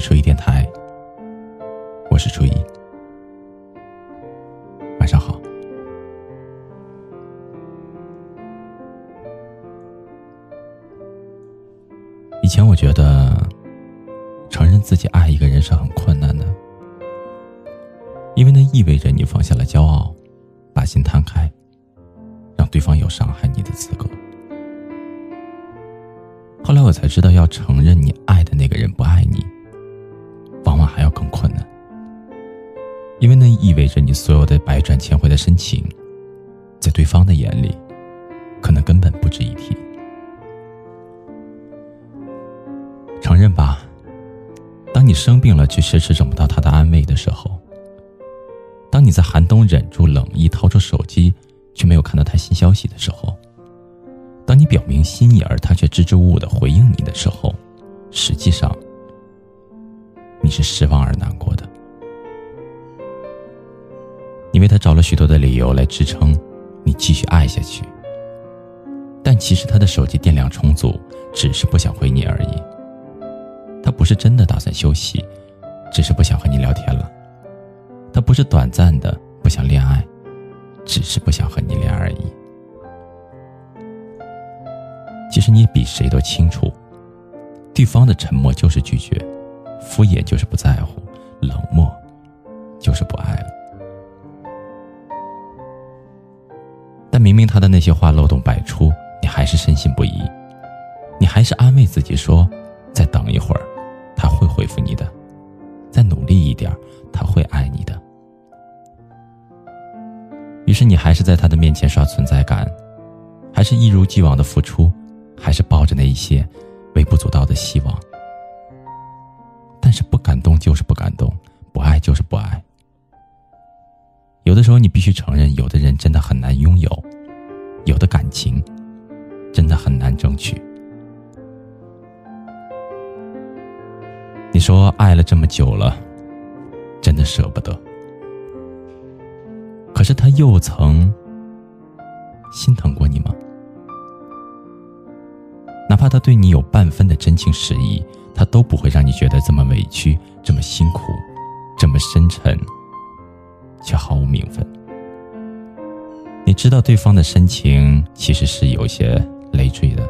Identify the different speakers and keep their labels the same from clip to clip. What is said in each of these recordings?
Speaker 1: 是初一电台，我是初一，晚上好。以前我觉得，承认自己爱一个人是很困难的，因为那意味着你放下了骄傲，把心摊开，让对方有伤害你的资格。后来我才知道，要承认你爱的那个人不爱你，因为那意味着你所有的百转千回的深情，在对方的眼里，可能根本不值一提。承认吧，当你生病了却迟迟等不到他的安慰的时候，当你在寒冬忍住冷意掏出手机，却没有看到他新消息的时候。当你表明心意，而他却支支吾吾的回应你的时候，实际上你是失望而难过的。你为他找了许多的理由来支撑你继续爱下去，但其实他的手机电量充足，只是不想回你而已。他不是真的打算休息，只是不想和你聊天了。他不是短暂的不想恋爱，只是不想和你恋而已。其实你比谁都清楚，对方的沉默就是拒绝，敷衍就是不在乎，明明他的那些话漏洞百出，你还是深信不疑，你还是安慰自己说：“再等一会儿，他会回复你的；再努力一点，他会爱你的。”于是你还是在他的面前刷存在感，还是一如既往的付出。还是抱着那一些微不足道的希望，但是不感动就是不感动，不爱就是不爱。有的时候你必须承认，有的人真的很难拥有，有的感情真的很难争取。你说爱了这么久了，真的舍不得，可是他又曾心疼过你吗？哪怕他对你有半分的真情实意，他都不会让你觉得这么委屈、这么辛苦、这么深沉，却毫无名分。知道对方的深情其实是有些累赘的，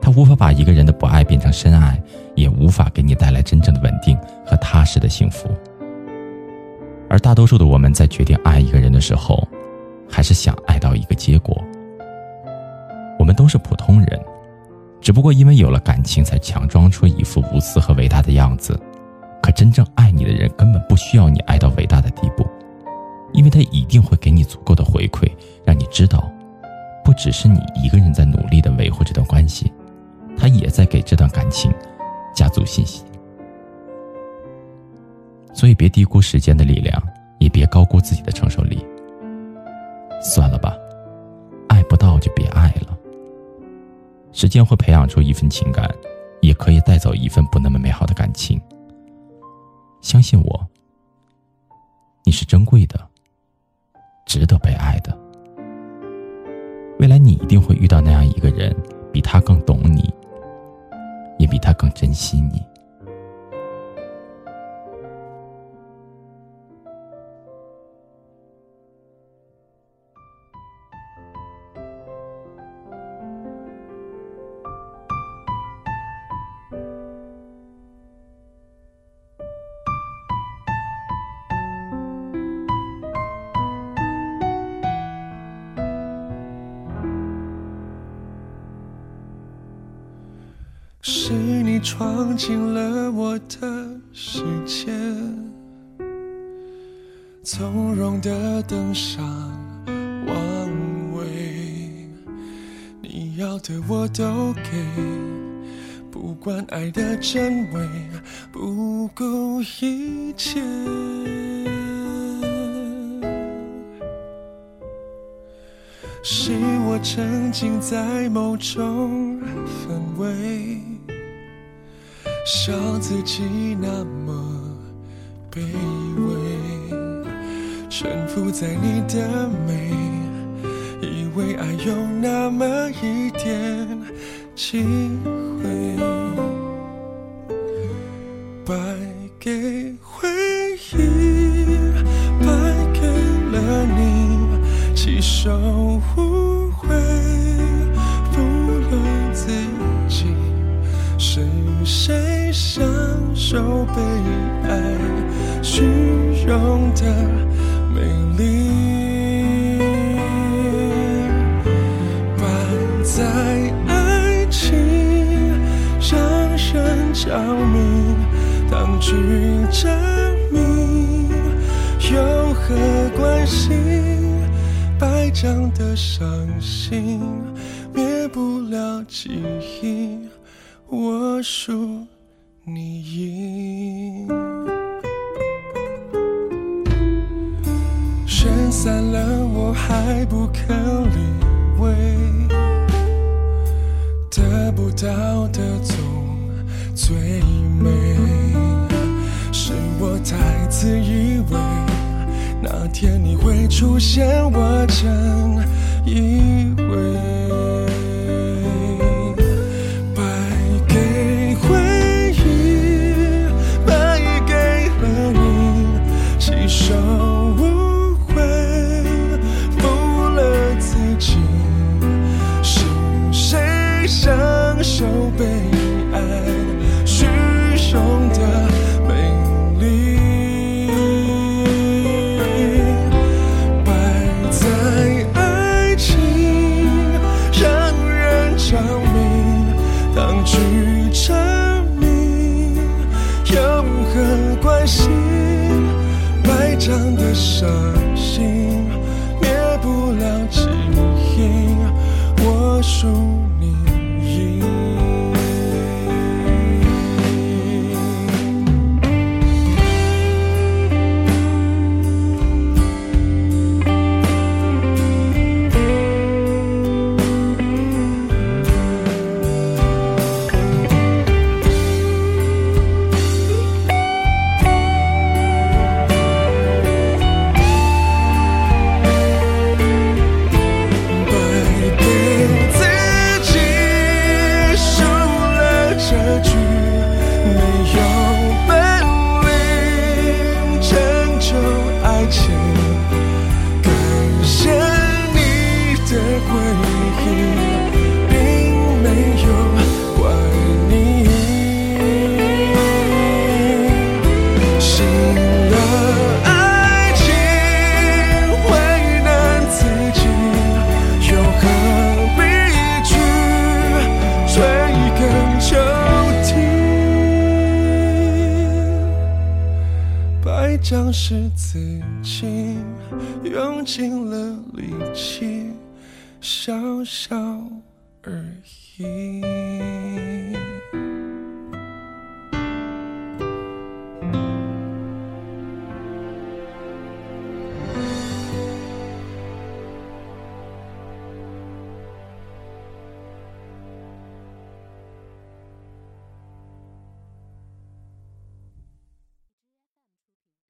Speaker 1: 他无法把一个人的不爱变成深爱，也无法给你带来真正的稳定和踏实的幸福。而大多数的我们在决定爱一个人的时候，还是想爱到一个结果。我们都是普通人。只不过因为有了感情，才强装出一副无私和伟大的样子。可真正爱你的人，根本不需要你爱到伟大的地步，因为他一定会给你足够的回馈，让你知道，不只是你一个人在努力的维护这段关系，他也在给这段感情加足信心。所以，别低估时间的力量，也别高估自己的承受力。算了吧，爱不到就别爱了。时间会培养出一份情感，也可以带走一份不那么美好的感情。相信我，你是珍贵的，值得被爱的。未来你一定会遇到那样一个人，
Speaker 2: 是你闯进了我的世界，从容的登上王位，你要的我都给，不管爱的真伪，不顾一切。是我沉浸在某种氛围。笑自己那么卑微，沉浮在你的美，以为爱有那么一点机会，败给回忆，败给了你，起手。受被爱虚荣的美丽？摆在爱情让人着迷，当局者迷，有何关系？白讲的伤心，灭不了记忆。我输，你赢。人散了，我还不肯理会，得不到的总最美。是我太自以为，那天你会出现，我真以与沉迷，有何关系？白讲的伤心，灭不了记忆。我输将？是自己用尽了力气，笑笑而已。